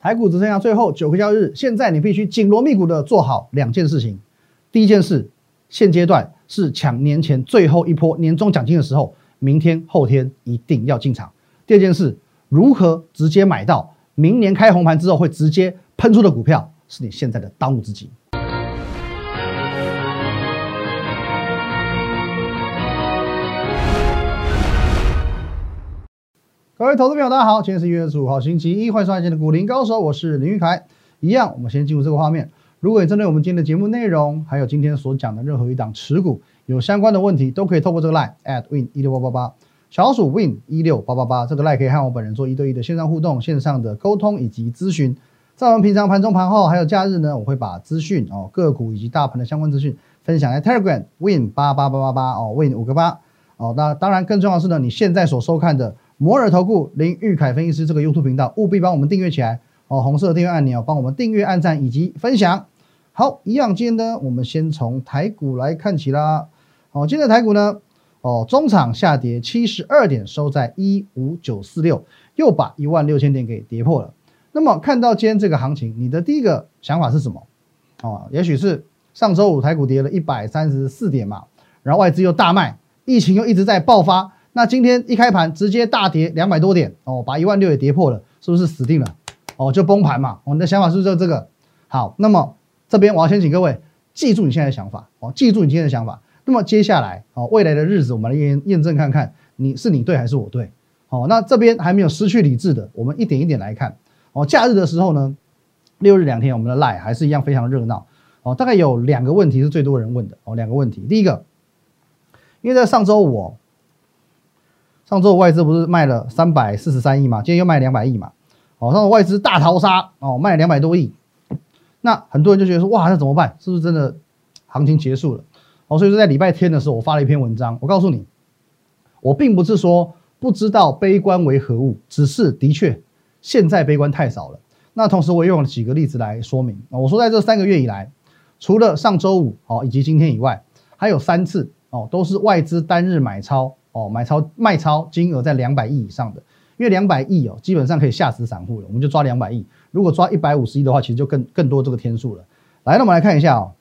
台股只剩下最后九个交易日，现在你必须紧锣密鼓的做好两件事情。第一件事，现阶段是抢年前最后一波年终奖金的时候，明天后天一定要进场。第二件事，如何直接买到明年开红盘之后会直接喷出的股票，是你现在的当务之急。各位投资朋友，大家好，今天是一月十五号，星期一，欢迎收看今天的股林高手，我是林玉凯。一样，我们先进入这个画面。如果你针对我们今天的节目内容，还有今天所讲的任何一档持股有相关的问题，都可以透过这个 line at win 一六八八八，小鼠 win 一六八八八，这个 line 可以和我本人做一对一的线上互动、线上的沟通以及咨询。在我们平常盘中、盘后还有假日呢，我会把资讯哦个股以及大盘的相关资讯分享在 Telegram win 八八八八八哦 win 五个八哦。那当然更重要的是呢，你现在所收看的。摩尔投顾林玉凯分析师这个 YouTube 频道，务必帮我们订阅起来哦！红色订阅按钮，帮我们订阅、按赞以及分享。好，一样，今天呢，我们先从台股来看起啦。哦，今天的台股呢，哦，中场下跌七十二点，收在一五九四六，又把一万六千点给跌破了。那么看到今天这个行情，你的第一个想法是什么？哦，也许是上周五台股跌了一百三十四点嘛，然后外资又大卖，疫情又一直在爆发。那今天一开盘直接大跌两百多点哦，把一万六也跌破了，是不是死定了？哦，就崩盘嘛。我们的想法是不是就这个？好，那么这边我要先请各位记住你现在的想法哦，记住你今天的想法。那么接下来哦，未来的日子我们来验验证看看，你是你对还是我对？哦，那这边还没有失去理智的，我们一点一点来看。哦，假日的时候呢，六日两天我们的赖还是一样非常热闹。哦，大概有两个问题是最多人问的哦，两个问题。第一个，因为在上周五。上周外资不是卖了三百四十三亿嘛，今天又卖两百亿嘛，哦，上周外资大逃杀哦，卖两百多亿，那很多人就觉得说，哇，那怎么办？是不是真的行情结束了？哦，所以说在礼拜天的时候，我发了一篇文章，我告诉你，我并不是说不知道悲观为何物，只是的确现在悲观太少了。那同时我用了几个例子来说明，我说在这三个月以来，除了上周五哦以及今天以外，还有三次哦，都是外资单日买超。哦，买超卖超金额在两百亿以上的，因为两百亿哦，基本上可以吓死散户了。我们就抓两百亿，如果抓一百五十亿的话，其实就更更多这个天数了。来，那我们来看一下哦，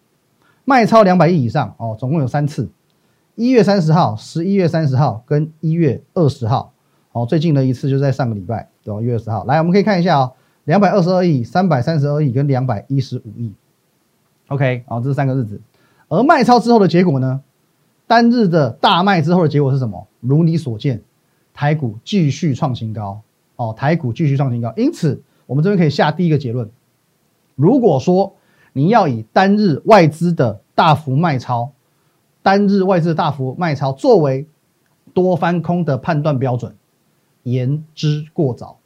卖超两百亿以上哦，总共有三次，一月三十号、十一月三十号跟一月二十号。哦，最近的一次就在上个礼拜，对吧？一月二十号。来，我们可以看一下哦，两百二十二亿、三百三十二亿跟两百一十五亿。OK，哦，这是三个日子。而卖超之后的结果呢？单日的大卖之后的结果是什么？如你所见，台股继续创新高哦，台股继续创新高。因此，我们这边可以下第一个结论：如果说你要以单日外资的大幅卖超，单日外资的大幅卖超作为多翻空的判断标准，言之过早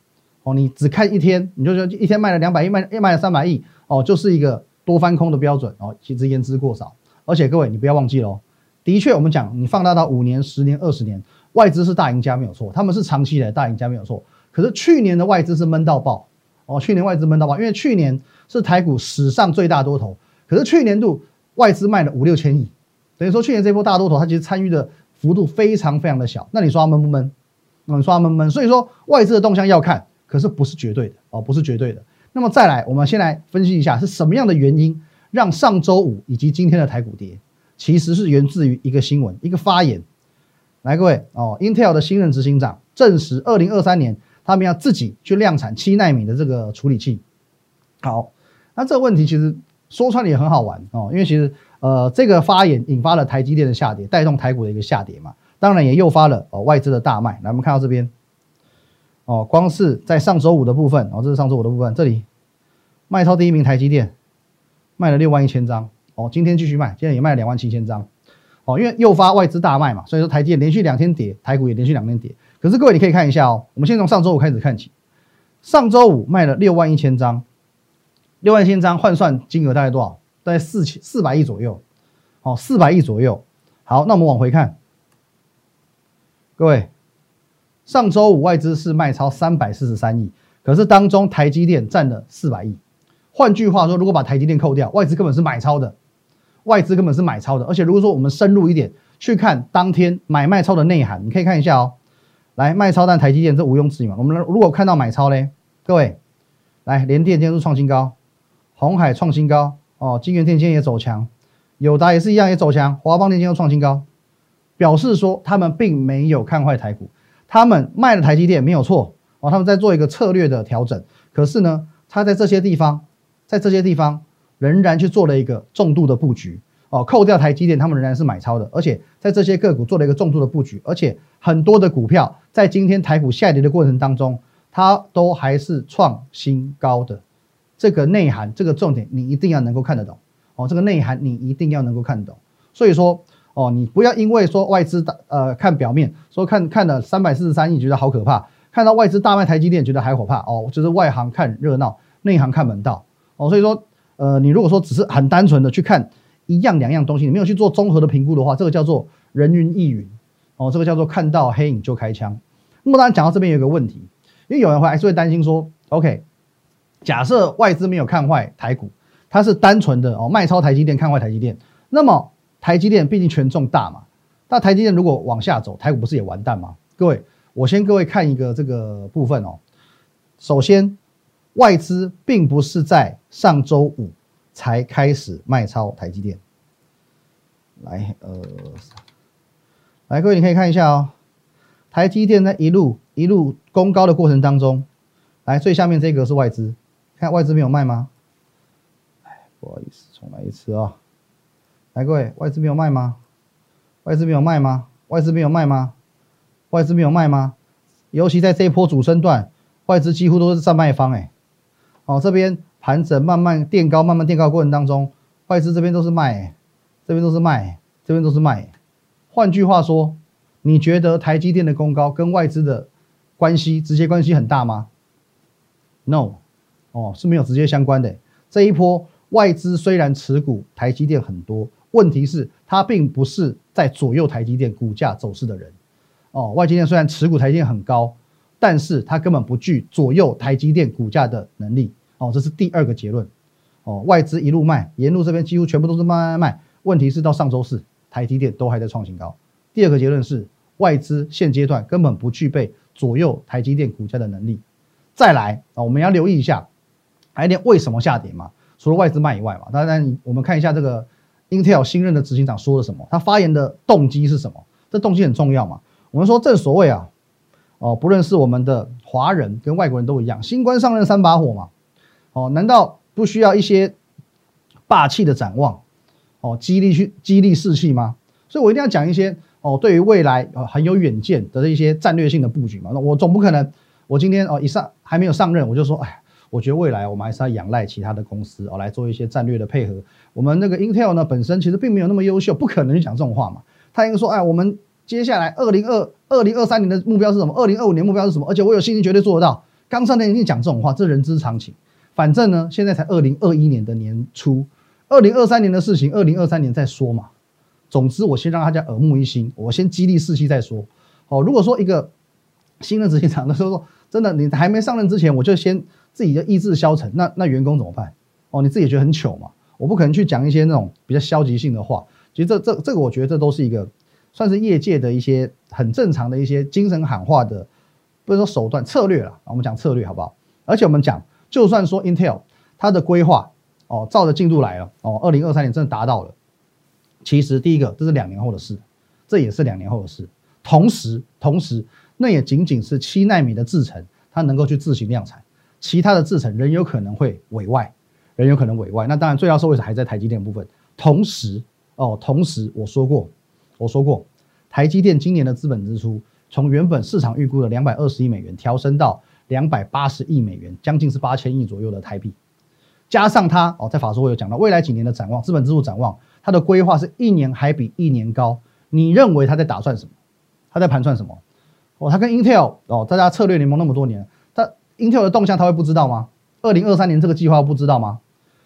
哦。你只看一天，你就说一天卖了两百亿，卖卖了三百亿哦，就是一个多翻空的标准哦，其实言之过早。而且各位，你不要忘记喽。的确，我们讲你放大到五年、十年、二十年，外资是大赢家没有错，他们是长期的大赢家没有错。可是去年的外资是闷到爆哦，去年外资闷到爆，因为去年是台股史上最大多头，可是去年度外资卖了五六千亿，等于说去年这波大多头，它其实参与的幅度非常非常的小。那你说它闷不闷？你说它闷不闷？所以说外资的动向要看，可是不是绝对的哦，不是绝对的。那么再来，我们先来分析一下是什么样的原因让上周五以及今天的台股跌。其实是源自于一个新闻，一个发言。来，各位哦，Intel 的新任执行长证实，二零二三年他们要自己去量产七纳米的这个处理器。好，那这个问题其实说穿了也很好玩哦，因为其实呃，这个发言引发了台积电的下跌，带动台股的一个下跌嘛。当然也诱发了哦外资的大卖。来，我们看到这边哦，光是在上周五的部分哦，这是上周五的部分，这里卖超第一名台积电卖了六万一千张。哦，今天继续卖，今天也卖了两万七千张，哦，因为诱发外资大卖嘛，所以说台积电连续两天跌，台股也连续两天跌。可是各位你可以看一下哦，我们先从上周五开始看起，上周五卖了六万一千张，六万一千张换算金额大概多少？大概四千四百亿左右，哦，四百亿左右。好，那我们往回看，各位，上周五外资是卖超三百四十三亿，可是当中台积电占了四百亿。换句话说，如果把台积电扣掉，外资根本是买超的。外资根本是买超的，而且如果说我们深入一点去看当天买卖超的内涵，你可以看一下哦。来，卖超但台积电这毋庸置疑嘛。我们如果看到买超嘞，各位来，联电今天是创新高，红海创新高哦，金源电今天也走强，友达也是一样也走强，华邦电今天又创新高，表示说他们并没有看坏台股，他们卖了台积电没有错哦，他们在做一个策略的调整，可是呢，他在这些地方，在这些地方仍然去做了一个重度的布局哦，扣掉台积电，他们仍然是买超的，而且在这些个股做了一个重度的布局，而且很多的股票在今天台股下跌的过程当中。它都还是创新高的，这个内涵，这个重点，你一定要能够看得懂哦。这个内涵你一定要能够看得懂。所以说，哦，你不要因为说外资大呃看表面，说看看了三百四十三亿觉得好可怕，看到外资大卖台积电觉得还可怕哦，就是外行看热闹，内行看门道哦。所以说，呃，你如果说只是很单纯的去看一样两样东西，你没有去做综合的评估的话，这个叫做人云亦云哦，这个叫做看到黑影就开枪。那么当然讲到这边有一个问题。因为有人会还是会担心说，OK，假设外资没有看坏台股，它是单纯的哦卖超台积电看坏台积电，那么台积电毕竟权重大嘛，那台积电如果往下走，台股不是也完蛋吗？各位，我先各位看一个这个部分哦。首先，外资并不是在上周五才开始卖超台积电，来，呃，来，各位你可以看一下哦，台积电在一路。一路攻高的过程当中，来最下面这个是外资，看外资没有卖吗？哎，不好意思，重来一次啊！来各位，外资没有卖吗？外资没有卖吗？外资没有卖吗？外资没有卖吗？尤其在这一波主升段，外资几乎都是占卖方哎。哦，这边盘整慢慢垫高，慢慢垫高过程当中，外资这边都是卖，这边都是卖，这边都是卖。换句话说，你觉得台积电的攻高跟外资的？关系直接关系很大吗？No，哦是没有直接相关的。这一波外资虽然持股台积电很多，问题是它并不是在左右台积电股价走势的人。哦，外积电虽然持股台积电很高，但是它根本不具左右台积电股价的能力。哦，这是第二个结论。哦，外资一路卖，沿路这边几乎全部都是卖卖卖。问题是到上周四，台积电都还在创新高。第二个结论是外资现阶段根本不具备。左右台积电股价的能力，再来啊，我们要留意一下台积电为什么下跌嘛？除了外资卖以外嘛，当然我们看一下这个 Intel 新任的执行长说了什么，他发言的动机是什么？这动机很重要嘛。我们说正所谓啊，哦，不论是我们的华人跟外国人都一样，新官上任三把火嘛。哦，难道不需要一些霸气的展望？哦，激励去激励士气吗？所以我一定要讲一些。哦，对于未来呃很有远见的一些战略性的布局嘛，那我总不可能，我今天哦一上还没有上任，我就说，哎，我觉得未来我们还是要仰赖其他的公司哦来做一些战略的配合。我们那个 Intel 呢本身其实并没有那么优秀，不可能讲这种话嘛。他应该说，哎，我们接下来二零二二零二三年的目标是什么？二零二五年目标是什么？而且我有信心绝对做得到。刚上任一定讲这种话，这人之常情。反正呢，现在才二零二一年的年初，二零二三年的事情，二零二三年再说嘛。总之，我先让大家耳目一新，我先激励士气再说。哦，如果说一个新的执行长的时候说，真的你还没上任之前，我就先自己的意志消沉，那那员工怎么办？哦，你自己觉得很糗嘛。我不可能去讲一些那种比较消极性的话。其实这这这个，我觉得这都是一个算是业界的一些很正常的一些精神喊话的，不是说手段策略了。我们讲策略好不好？而且我们讲，就算说 Intel 它的规划哦，照着进度来了哦，二零二三年真的达到了。其实第一个，这是两年后的事，这也是两年后的事。同时，同时，那也仅仅是七纳米的制程，它能够去自行量产，其他的制程仍有可能会委外，仍有可能委外。那当然，最要受惠者还在台积电部分。同时，哦，同时我说过，我说过，台积电今年的资本支出从原本市场预估的两百二十亿美元调升到两百八十亿美元，将近是八千亿左右的台币。加上它，哦，在法说会有讲到未来几年的展望，资本支出展望。他的规划是一年还比一年高，你认为他在打算什么？他在盘算什么？哦，他跟 Intel 哦，大家策略联盟那么多年，他 Intel 的动向他会不知道吗？二零二三年这个计划不知道吗？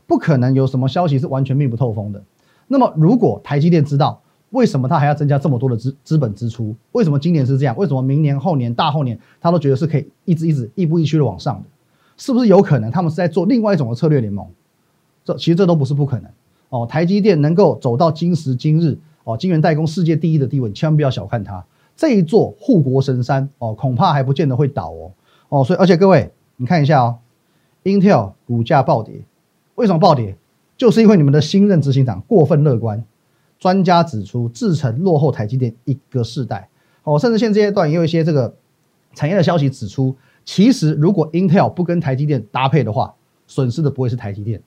不可能有什么消息是完全密不透风的。那么如果台积电知道，为什么他还要增加这么多的资资本支出？为什么今年是这样？为什么明年、后年、大后年他都觉得是可以一直一直亦步亦趋的往上的？是不是有可能他们是在做另外一种的策略联盟？这其实这都不是不可能。哦，台积电能够走到今时今日，哦，晶圆代工世界第一的地位，千万不要小看它。这一座护国神山，哦，恐怕还不见得会倒哦。哦，所以而且各位，你看一下哦 Intel 股价暴跌，为什么暴跌？就是因为你们的新任执行长过分乐观。专家指出，制程落后台积电一个世代。哦，甚至现阶段也有一些这个产业的消息指出，其实如果 Intel 不跟台积电搭配的话，损失的不会是台积电，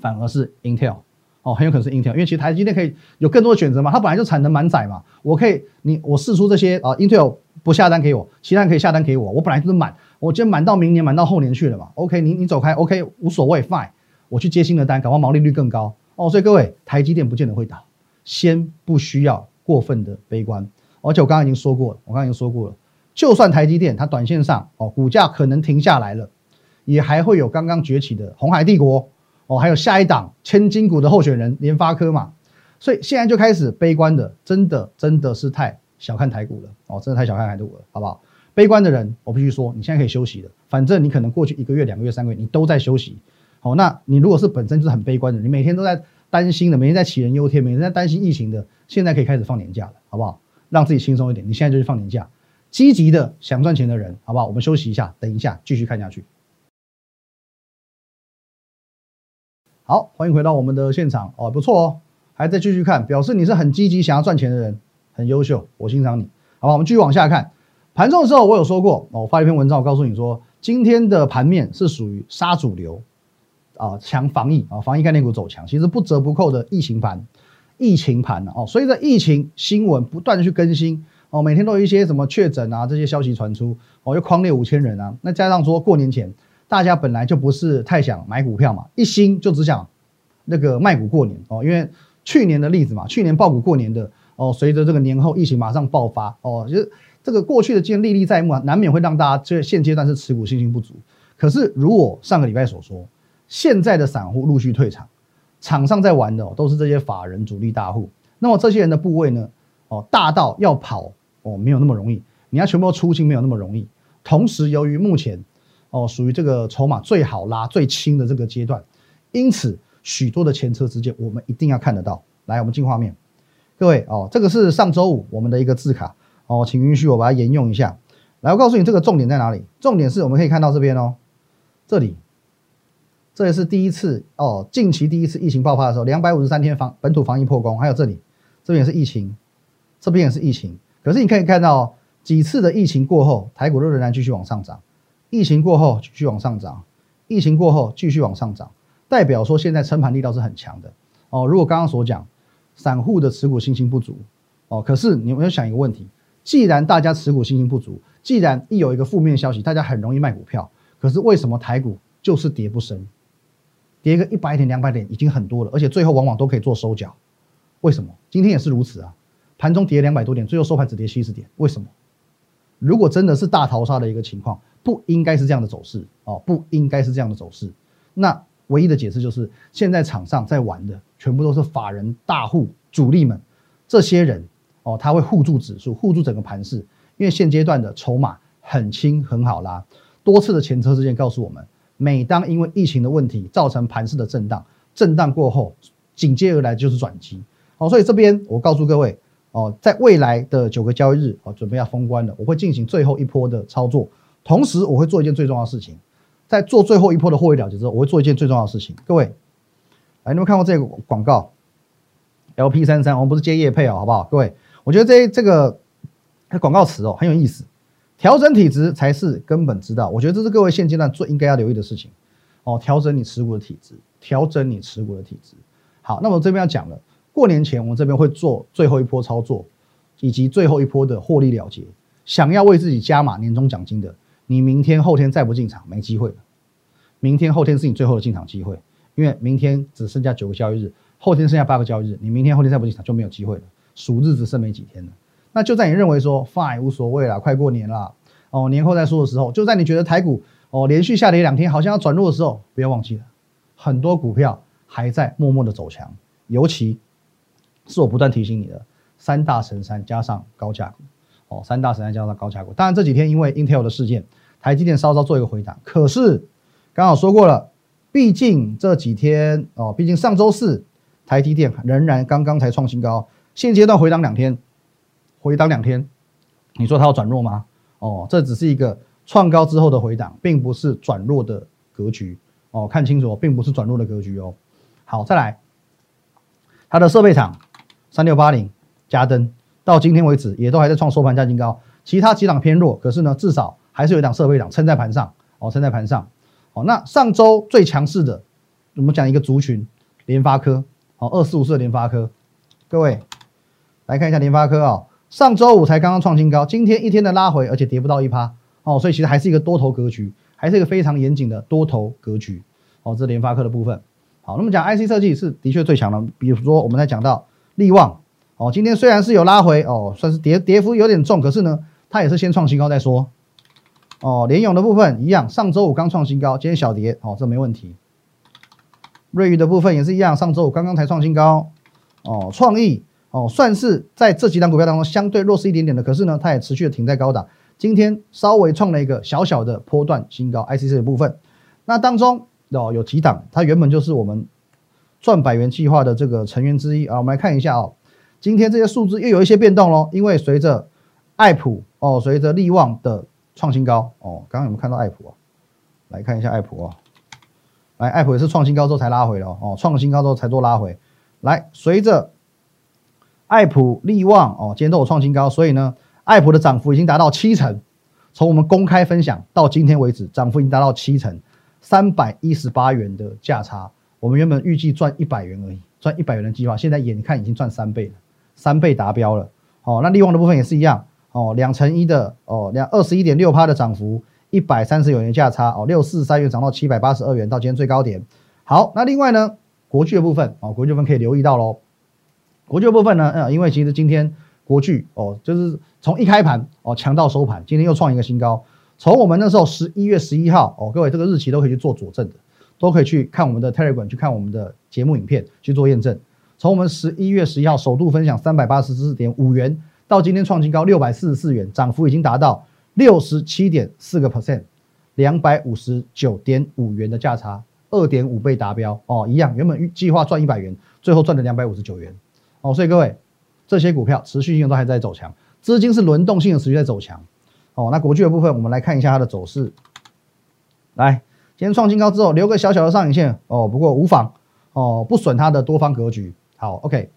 反而是 Intel。哦，很有可能是 Intel，因为其实台积电可以有更多的选择嘛，它本来就产能满载嘛，我可以你我试出这些啊，Intel 不下单给我，其他人可以下单给我，我本来就是满，我今天满到明年，满到后年去了嘛。OK，你你走开，OK 无所谓，Fine，我去接新的单，搞完毛利率更高。哦，所以各位，台积电不见得会倒，先不需要过分的悲观。而且我刚刚已经说过了，我刚刚已经说过了，就算台积电它短线上哦股价可能停下来了，也还会有刚刚崛起的红海帝国。哦，还有下一档千金股的候选人联发科嘛，所以现在就开始悲观的，真的真的是太小看台股了哦，真的太小看台股了，好不好？悲观的人，我必须说，你现在可以休息了，反正你可能过去一个月、两个月、三个月，你都在休息。好，那你如果是本身就是很悲观的，你每天都在担心的，每天在杞人忧天，每天在担心疫情的，现在可以开始放年假了，好不好？让自己轻松一点，你现在就去放年假，积极的想赚钱的人，好不好？我们休息一下，等一下继续看下去。好，欢迎回到我们的现场哦，不错哦，还在继续看，表示你是很积极想要赚钱的人，很优秀，我欣赏你。好吧，我们继续往下看。盘中的时候，我有说过哦，我发一篇文章，我告诉你说，今天的盘面是属于杀主流啊，强防疫啊，防疫概念股走强，其实不折不扣的疫情盘，疫情盘哦，随着疫情新闻不断去更新哦，每天都有一些什么确诊啊这些消息传出哦，又框列五千人啊，那加上说过年前。大家本来就不是太想买股票嘛，一心就只想那个卖股过年哦。因为去年的例子嘛，去年爆股过年的哦，随着这个年后疫情马上爆发哦，就是这个过去的经验历历在目啊，难免会让大家这现阶段是持股信心不足。可是如我上个礼拜所说，现在的散户陆续退场，场上在玩的都是这些法人主力大户。那么这些人的部位呢，哦，大到要跑哦，没有那么容易，你要全部出清没有那么容易。同时，由于目前哦，属于这个筹码最好拉、最轻的这个阶段，因此许多的前车之鉴，我们一定要看得到。来，我们进画面，各位哦，这个是上周五我们的一个字卡哦，请允许我把它沿用一下。来，我告诉你这个重点在哪里？重点是我们可以看到这边哦，这里，这也是第一次哦，近期第一次疫情爆发的时候，两百五十三天防本土防疫破功，还有这里，这边也是疫情，这边也是疫情。可是你可以看到几次的疫情过后，台股都仍然继续往上涨。疫情过后继续往上涨，疫情过后继续往上涨，代表说现在撑盘力道是很强的哦。如果刚刚所讲，散户的持股信心不足哦，可是你有没有想一个问题？既然大家持股信心不足，既然一有一个负面消息，大家很容易卖股票，可是为什么台股就是跌不深？跌个一百点、两百点已经很多了，而且最后往往都可以做收脚，为什么？今天也是如此啊，盘中跌两百多点，最后收盘只跌七十点，为什么？如果真的是大逃杀的一个情况，不应该是这样的走势哦，不应该是这样的走势。那唯一的解释就是，现在场上在玩的全部都是法人大户主力们，这些人哦，他会护住指数，护住整个盘势，因为现阶段的筹码很轻很好拉。多次的前车之鉴告诉我们，每当因为疫情的问题造成盘势的震荡，震荡过后紧接而来就是转机。好，所以这边我告诉各位。哦，在未来的九个交易日，哦，准备要封关了，我会进行最后一波的操作，同时我会做一件最重要的事情，在做最后一波的获利了结之后，我会做一件最重要的事情。各位，来，你们看过这个广告？LP 三三，我们不是接业配哦，好不好？各位，我觉得这这个广告词哦很有意思，调整体质才是根本之道。我觉得这是各位现阶段最应该要留意的事情。哦，调整你持股的体质，调整你持股的体质。好，那我这边要讲了。过年前，我们这边会做最后一波操作，以及最后一波的获利了结。想要为自己加码年终奖金的，你明天后天再不进场，没机会了。明天后天是你最后的进场机会，因为明天只剩下九个交易日，后天剩下八个交易日，你明天后天再不进场就没有机会了。数日子剩没几天了，那就在你认为说 fine 无所谓了，快过年了，哦，年后再说的时候，就在你觉得台股哦连续下跌两天，好像要转弱的时候，不要忘记了，很多股票还在默默的走强，尤其。是我不断提醒你的三大神山加上高价股哦，三大神山加上高价股。当然这几天因为 Intel 的事件，台积电稍稍做一个回档。可是刚好说过了，毕竟这几天哦，毕竟上周四台积电仍然刚刚才创新高，现阶段回档两天，回档两天，你说它要转弱吗？哦，这只是一个创高之后的回档，并不是转弱的格局。哦，看清楚，并不是转弱的格局哦。好，再来，它的设备厂三六八零加登到今天为止也都还在创收盘价新高，其他几档偏弱，可是呢，至少还是有一档设备厂撑在盘上。哦，撑在盘上。哦，那上周最强势的，我们讲一个族群，联发科，哦，二四五四的联发科，各位来看一下联发科啊，上周五才刚刚创新高，今天一天的拉回，而且跌不到一趴，哦，所以其实还是一个多头格局，还是一个非常严谨的多头格局，哦，这联发科的部分。好，那么讲 IC 设计是的确最强的，比如说我们在讲到力旺，哦，今天虽然是有拉回，哦，算是跌跌幅有点重，可是呢，它也是先创新高再说。哦，联勇的部分一样，上周五刚创新高，今天小跌，哦，这没问题。瑞昱的部分也是一样，上周五刚刚才创新高。哦，创意哦，算是在这几档股票当中相对弱势一点点的，可是呢，它也持续的停在高档，今天稍微创了一个小小的波段新高。ICC 的部分，那当中哦有几档，它原本就是我们赚百元计划的这个成员之一啊，我们来看一下哦，今天这些数字又有一些变动喽，因为随着爱普哦，随着利旺的。创新高哦，刚刚有没有看到爱普啊？来看一下爱普啊，来爱普也是创新高之后才拉回的哦，创新高之后才做拉回。来，随着爱普、利旺哦，今天都有创新高，所以呢，爱普的涨幅已经达到七成。从我们公开分享到今天为止，涨幅已经达到七成，三百一十八元的价差。我们原本预计赚一百元而已，赚一百元的计划，现在眼看已经赚三倍了，三倍达标了。哦，那利旺的部分也是一样。哦，两成一的哦，两二十一点六趴的涨幅，一百三十九元价差哦，六四三元涨到七百八十二元，到今天最高点。好，那另外呢，国巨的部分哦，国巨部分可以留意到喽。国巨部分呢，呃，因为其实今天国巨哦，就是从一开盘哦强到收盘，今天又创一个新高。从我们那时候十一月十一号哦，各位这个日期都可以去做佐证的，都可以去看我们的 Telegram 去看我们的节目影片去做验证。从我们十一月十一号首度分享三百八十四点五元。到今天创新高六百四十四元，涨幅已经达到六十七点四个 percent，两百五十九点五元的价差，二点五倍达标哦，一样，原本预计划赚一百元，最后赚了两百五十九元哦，所以各位这些股票持续性都还在走强，资金是轮动性的持续在走强哦。那国巨的部分，我们来看一下它的走势，来，今天创新高之后留个小小的上影线哦，不过无妨哦，不损它的多方格局。好，OK。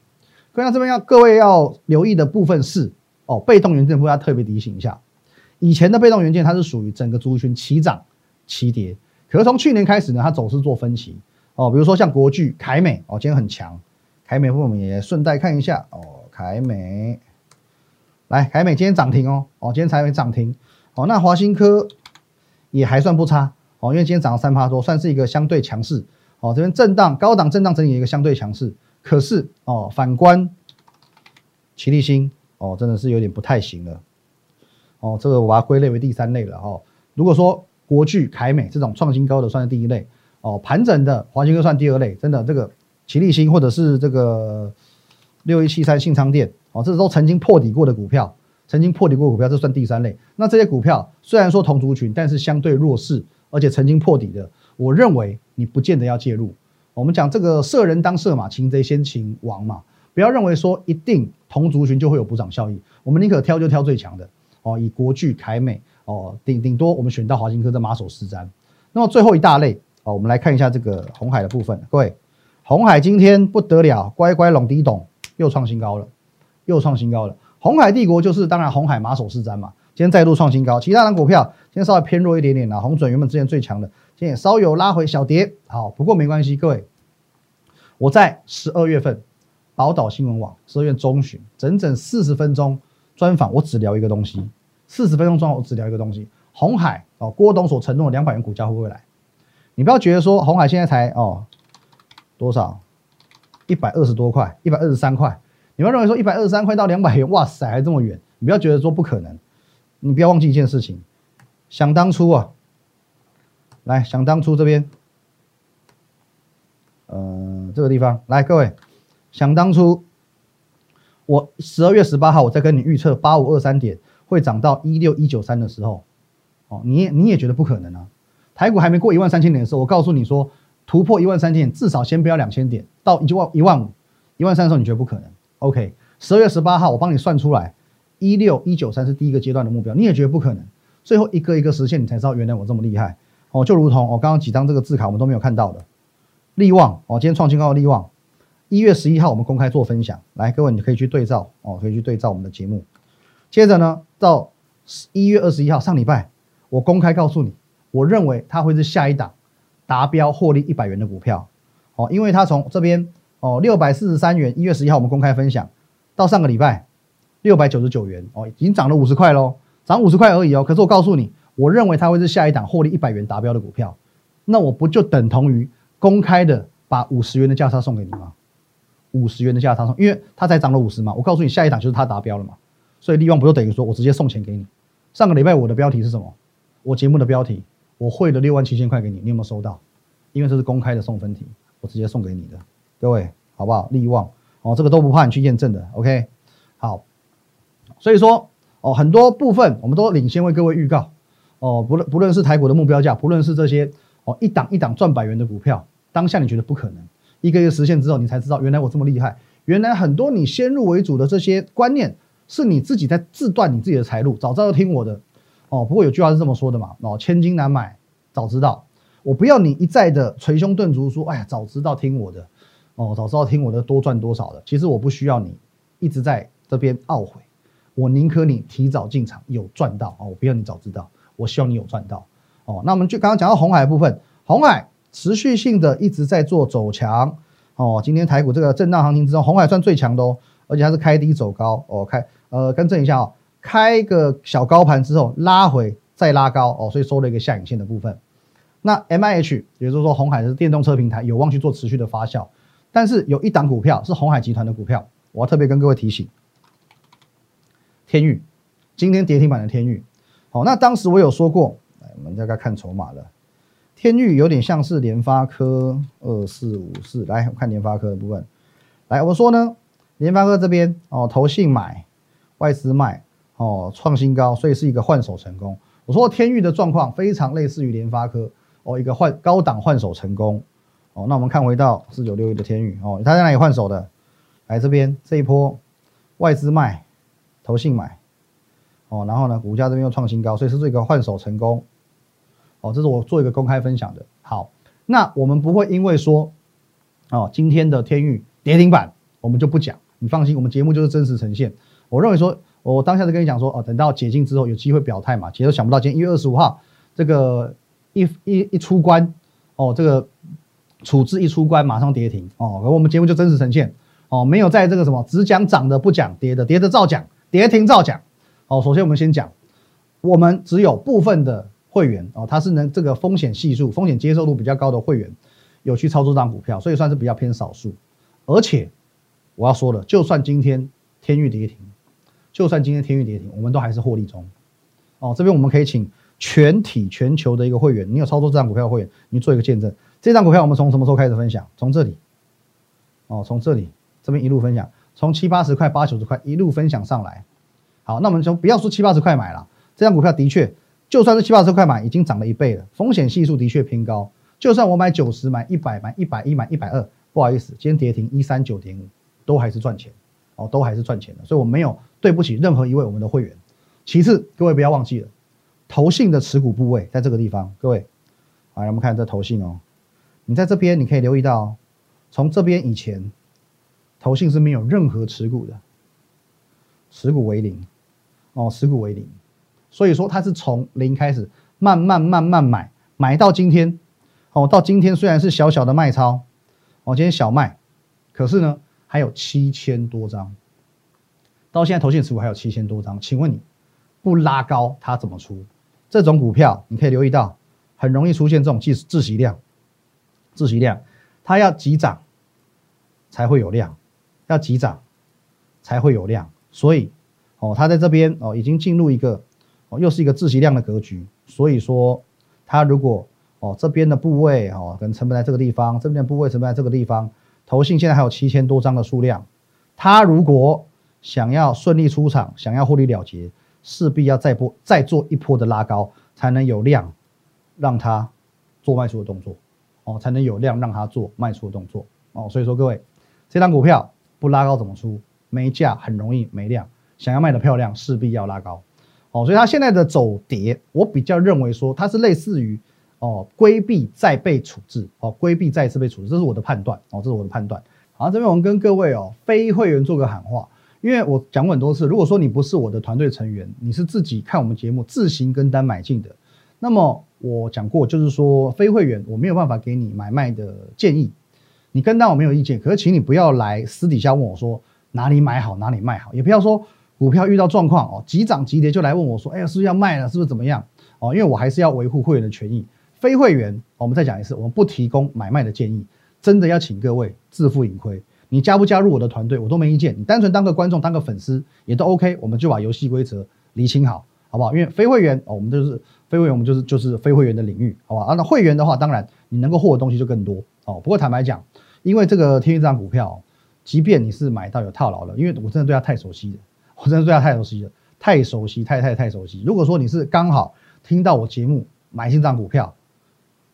那这边要各位要留意的部分是哦，被动元件部分要特别提醒一下。以前的被动元件它是属于整个族群齐涨齐跌，可是从去年开始呢，它走势做分歧哦。比如说像国巨、凯美哦，今天很强。凯美我们也顺带看一下哦，凯美，来凯美今天涨停哦哦，今天才会涨停哦。那华新科也还算不差哦，因为今天涨了三趴多，算是一个相对强势哦。这边震荡高档震荡整理一个相对强势。可是哦，反观齐力新哦，真的是有点不太行了哦。这个我把它归类为第三类了哦。如果说国巨、凯美这种创新高的算是第一类哦，盘整的华新科算第二类。真的，这个齐力新或者是这个六一七三信昌店哦，这都曾经破底过的股票，曾经破底过股票，这算第三类。那这些股票虽然说同族群，但是相对弱势，而且曾经破底的，我认为你不见得要介入。我们讲这个射人当射马，擒贼先擒王嘛，不要认为说一定同族群就会有补涨效益，我们宁可挑就挑最强的哦，以国巨、凯美哦，顶顶多我们选到华兴科的马首是瞻。那么最后一大类哦，我们来看一下这个红海的部分，各位，红海今天不得了，乖乖拢低懂，又创新高了，又创新高了。红海帝国就是当然红海马首是瞻嘛，今天再度创新高，其他的股票今天稍微偏弱一点点啦，红准原本之前最强的。今天也稍有拉回小跌，好，不过没关系，各位，我在十二月份宝岛新闻网十二月中旬整整四十分钟专访，我只聊一个东西，四十分钟专访我只聊一个东西，红海哦，郭董所承诺的两百元股价会不会来？你不要觉得说红海现在才哦多少一百二十多块，一百二十三块，你们认为说一百二十三块到两百元，哇塞，还这么远，你不要觉得说不可能，你不要忘记一件事情，想当初啊。来，想当初这边，呃，这个地方，来各位，想当初，我十二月十八号我在跟你预测八五二三点会涨到一六一九三的时候，哦，你你也觉得不可能啊？台股还没过一万三千点的时候，我告诉你说突破一万三千点，至少先不要两千点，到一万一万五、一万三的时候，你觉得不可能？OK，十二月十八号我帮你算出来，一六一九三是第一个阶段的目标，你也觉得不可能，最后一个一个实现，你才知道原来我这么厉害。哦，就如同我刚刚几张这个字卡我们都没有看到的，利旺哦，今天创新高的利旺，一月十一号我们公开做分享，来各位你可以去对照哦，可以去对照我们的节目。接着呢，到一月二十一号上礼拜，我公开告诉你，我认为它会是下一档达标获利一百元的股票哦，因为它从这边哦六百四十三元，一月十一号我们公开分享，到上个礼拜六百九十九元哦，已经涨了五十块喽，涨五十块而已哦。可是我告诉你，我认为它会是下一档获利一百元达标的股票，那我不就等同于公开的把五十元的价差送给你吗？五十元的价差送，因为它才涨了五十嘛，我告诉你下一档就是它达标了嘛。所以利旺不就等于说我直接送钱给你？上个礼拜我的标题是什么？我节目的标题，我汇了六万七千块给你，你有没有收到？因为这是公开的送分题，我直接送给你的，各位好不好？利旺哦，这个都不怕你去验证的，OK？好，所以说哦，很多部分我们都领先为各位预告哦，不论不论是台股的目标价，不论是这些哦一档一档赚百元的股票，当下你觉得不可能，一个月实现之后，你才知道原来我这么厉害，原来很多你先入为主的这些观念。是你自己在自断你自己的财路，早知道听我的哦。不过有句话是这么说的嘛，哦，千金难买早知道。我不要你一再的捶胸顿足说，哎呀，早知道听我的，哦，早知道听我的多赚多少的。其实我不需要你一直在这边懊悔，我宁可你提早进场有赚到哦。我不要你早知道，我希望你有赚到哦。那我们就刚刚讲到红海部分，红海持续性的一直在做走强哦。今天台股这个震荡行情之中，红海算最强的哦，而且它是开低走高哦，开。呃，更正一下哦，开个小高盘之后拉回再拉高哦，所以收了一个下影线的部分。那 M I H 也就是说红海是电动车平台，有望去做持续的发酵。但是有一档股票是红海集团的股票，我要特别跟各位提醒：天域今天跌停板的天域。好，那当时我有说过，我们大概看筹码了。天域有点像是联发科二四五四，来看联发科的部分。来，我说呢，联发科这边哦，投信买。外资卖哦，创新高，所以是一个换手成功。我说天域的状况非常类似于联发科哦，一个换高档换手成功哦。那我们看回到四九六一的天域哦，它在哪里换手的？来这边这一波外资卖，投信买哦，然后呢股价这边又创新高，所以是这个换手成功哦。这是我做一个公开分享的。好，那我们不会因为说哦今天的天域跌停板，我们就不讲。你放心，我们节目就是真实呈现。我认为说，我当下就跟你讲说，哦，等到解禁之后有机会表态嘛。其实想不到今天一月二十五号，这个一一一出关，哦，这个处置一出关马上跌停，哦，而我们节目就真实呈现，哦，没有在这个什么只讲涨的不讲跌的，跌的照讲，跌停照讲。哦，首先我们先讲，我们只有部分的会员，哦，他是能这个风险系数、风险接受度比较高的会员，有去操作这张股票，所以算是比较偏少数。而且我要说了，就算今天天域跌停。就算今天天域跌停，我们都还是获利中。哦，这边我们可以请全体全球的一个会员，你有操作这张股票的会员，你做一个见证。这张股票我们从什么时候开始分享？从这里，哦，从这里这边一路分享，从七八十块、八九十块一路分享上来。好，那我们就不要说七八十块买了，这张股票的确，就算是七八十块买，已经涨了一倍了，风险系数的确偏高。就算我买九十、买一百、买一百一、买一百二，不好意思，今天跌停一三九点五，都还是赚钱。哦，都还是赚钱的，所以我没有对不起任何一位我们的会员。其次，各位不要忘记了，投信的持股部位在这个地方。各位，好，我们看这投信哦，你在这边你可以留意到，从这边以前，投信是没有任何持股的，持股为零，哦，持股为零，所以说它是从零开始慢慢慢慢买，买到今天，哦，到今天虽然是小小的卖超，哦，今天小卖，可是呢。还有七千多张，到现在投信持股还有七千多张，请问你不拉高它怎么出？这种股票你可以留意到，很容易出现这种自自息量，自息量，它要急涨才会有量，要急涨才会有量，所以哦，它在这边哦已经进入一个哦又是一个自息量的格局，所以说它如果哦这边的部位哦可能成本在这个地方，这边的部位成本在这个地方。投信现在还有七千多张的数量，他如果想要顺利出场，想要获利了结，势必要再波再做一波的拉高，才能有量让他做卖出的动作，哦，才能有量让他做卖出的动作，哦，所以说各位，这张股票不拉高怎么出？没价很容易没量，想要卖的漂亮，势必要拉高，哦，所以它现在的走跌，我比较认为说它是类似于哦，规避再被处置，哦，规避再次被处置，这是我的判断，哦，这是我的判断。好，这边我们跟各位哦，非会员做个喊话，因为我讲过很多次，如果说你不是我的团队成员，你是自己看我们节目自行跟单买进的，那么我讲过，就是说非会员我没有办法给你买卖的建议，你跟单我没有意见，可是请你不要来私底下问我说哪里买好哪里卖好，也不要说股票遇到状况哦，急涨急跌就来问我说，哎呀，是不是要卖了，是不是怎么样？哦，因为我还是要维护会员的权益。非会员，我们再讲一次，我们不提供买卖的建议。真的要请各位自负盈亏。你加不加入我的团队，我都没意见。你单纯当个观众、当个粉丝也都 OK。我们就把游戏规则理清好，好不好？因为非会员哦，我们就是非会员，我们就是就是非会员的领域，好吧？啊，那会员的话，当然你能够获的东西就更多哦。不过坦白讲，因为这个天宇这张股票，即便你是买到有套牢了，因为我真的对它太熟悉了，我真的对它太熟悉了，太熟悉，太太太熟悉。如果说你是刚好听到我节目买进这张股票。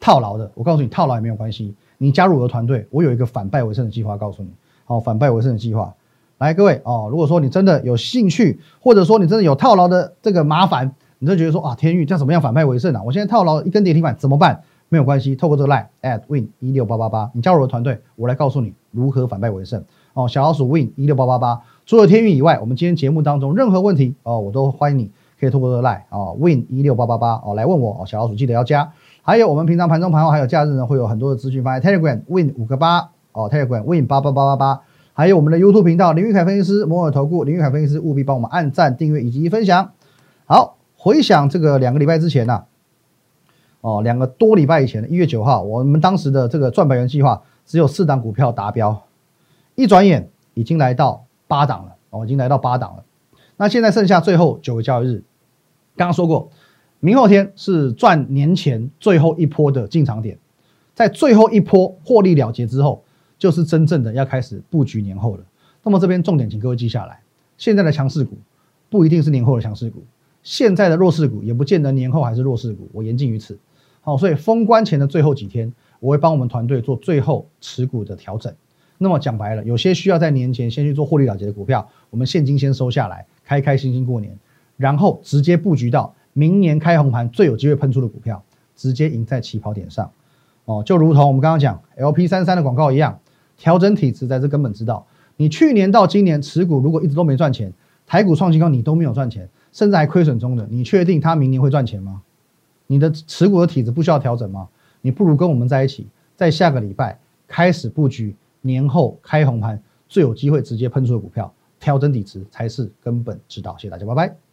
套牢的，我告诉你，套牢也没有关系。你加入我的团队，我有一个反败为胜的计划，告诉你，好，反败为胜的计划。来，各位哦，如果说你真的有兴趣，或者说你真的有套牢的这个麻烦，你就觉得说啊，天域这样怎么样反败为胜啊？我现在套牢一根跌停板怎么办？没有关系，透过这个 line at win 一六八八八，你加入我的团队，我来告诉你如何反败为胜。哦，小老鼠 win 一六八八八。除了天域以外，我们今天节目当中任何问题哦，我都欢迎你可以透过这个 line 哦 win 一六八八八哦来问我哦，小老鼠记得要加。还有我们平常盘中盘后还有假日呢，会有很多的资讯放在 Telegram Win 五个八哦，Telegram Win 八八八八八，还有我们的 YouTube 频道林玉凯分析师摩尔投顾林玉凯分析师务必帮我们按赞订阅以及分享。好，回想这个两个礼拜之前呢，哦，两个多礼拜以前的一月九号，我们当时的这个赚百元计划只有四档股票达标，一转眼已经来到八档了哦，已经来到八档了。那现在剩下最后九个交易日，刚刚说过。明后天是赚年前最后一波的进场点，在最后一波获利了结之后，就是真正的要开始布局年后了。那么这边重点，请各位记下来：现在的强势股不一定是年后的强势股，现在的弱势股也不见得年后还是弱势股。我言尽于此。好，所以封关前的最后几天，我会帮我们团队做最后持股的调整。那么讲白了，有些需要在年前先去做获利了结的股票，我们现金先收下来，开开心心过年，然后直接布局到。明年开红盘最有机会喷出的股票，直接赢在起跑点上，哦，就如同我们刚刚讲 LP 三三的广告一样，调整体质才是根本之道。你去年到今年持股如果一直都没赚钱，台股创新高你都没有赚钱，甚至还亏损中的，你确定它明年会赚钱吗？你的持股的体质不需要调整吗？你不如跟我们在一起，在下个礼拜开始布局年后开红盘最有机会直接喷出的股票，调整体质才是根本之道。谢谢大家，拜拜。